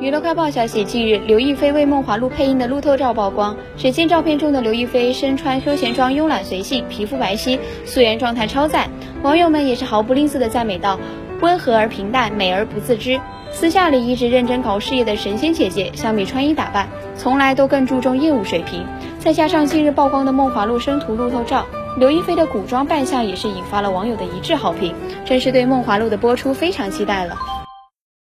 娱乐快报消息近日刘亦菲为梦华录配音的路透照曝光只见照片中的刘亦菲身穿休闲装慵懒随性皮肤白皙素颜状态超赞网友们也是毫不吝啬的赞美道温和而平淡美而不自知。私下里一直认真搞事业的神仙姐姐相比穿衣打扮从来都更注重业务水平。再加上近日曝光的梦华录生图路透照刘亦菲的古装扮相也是引发了网友的一致好评真是对梦华录的播出非常期待了。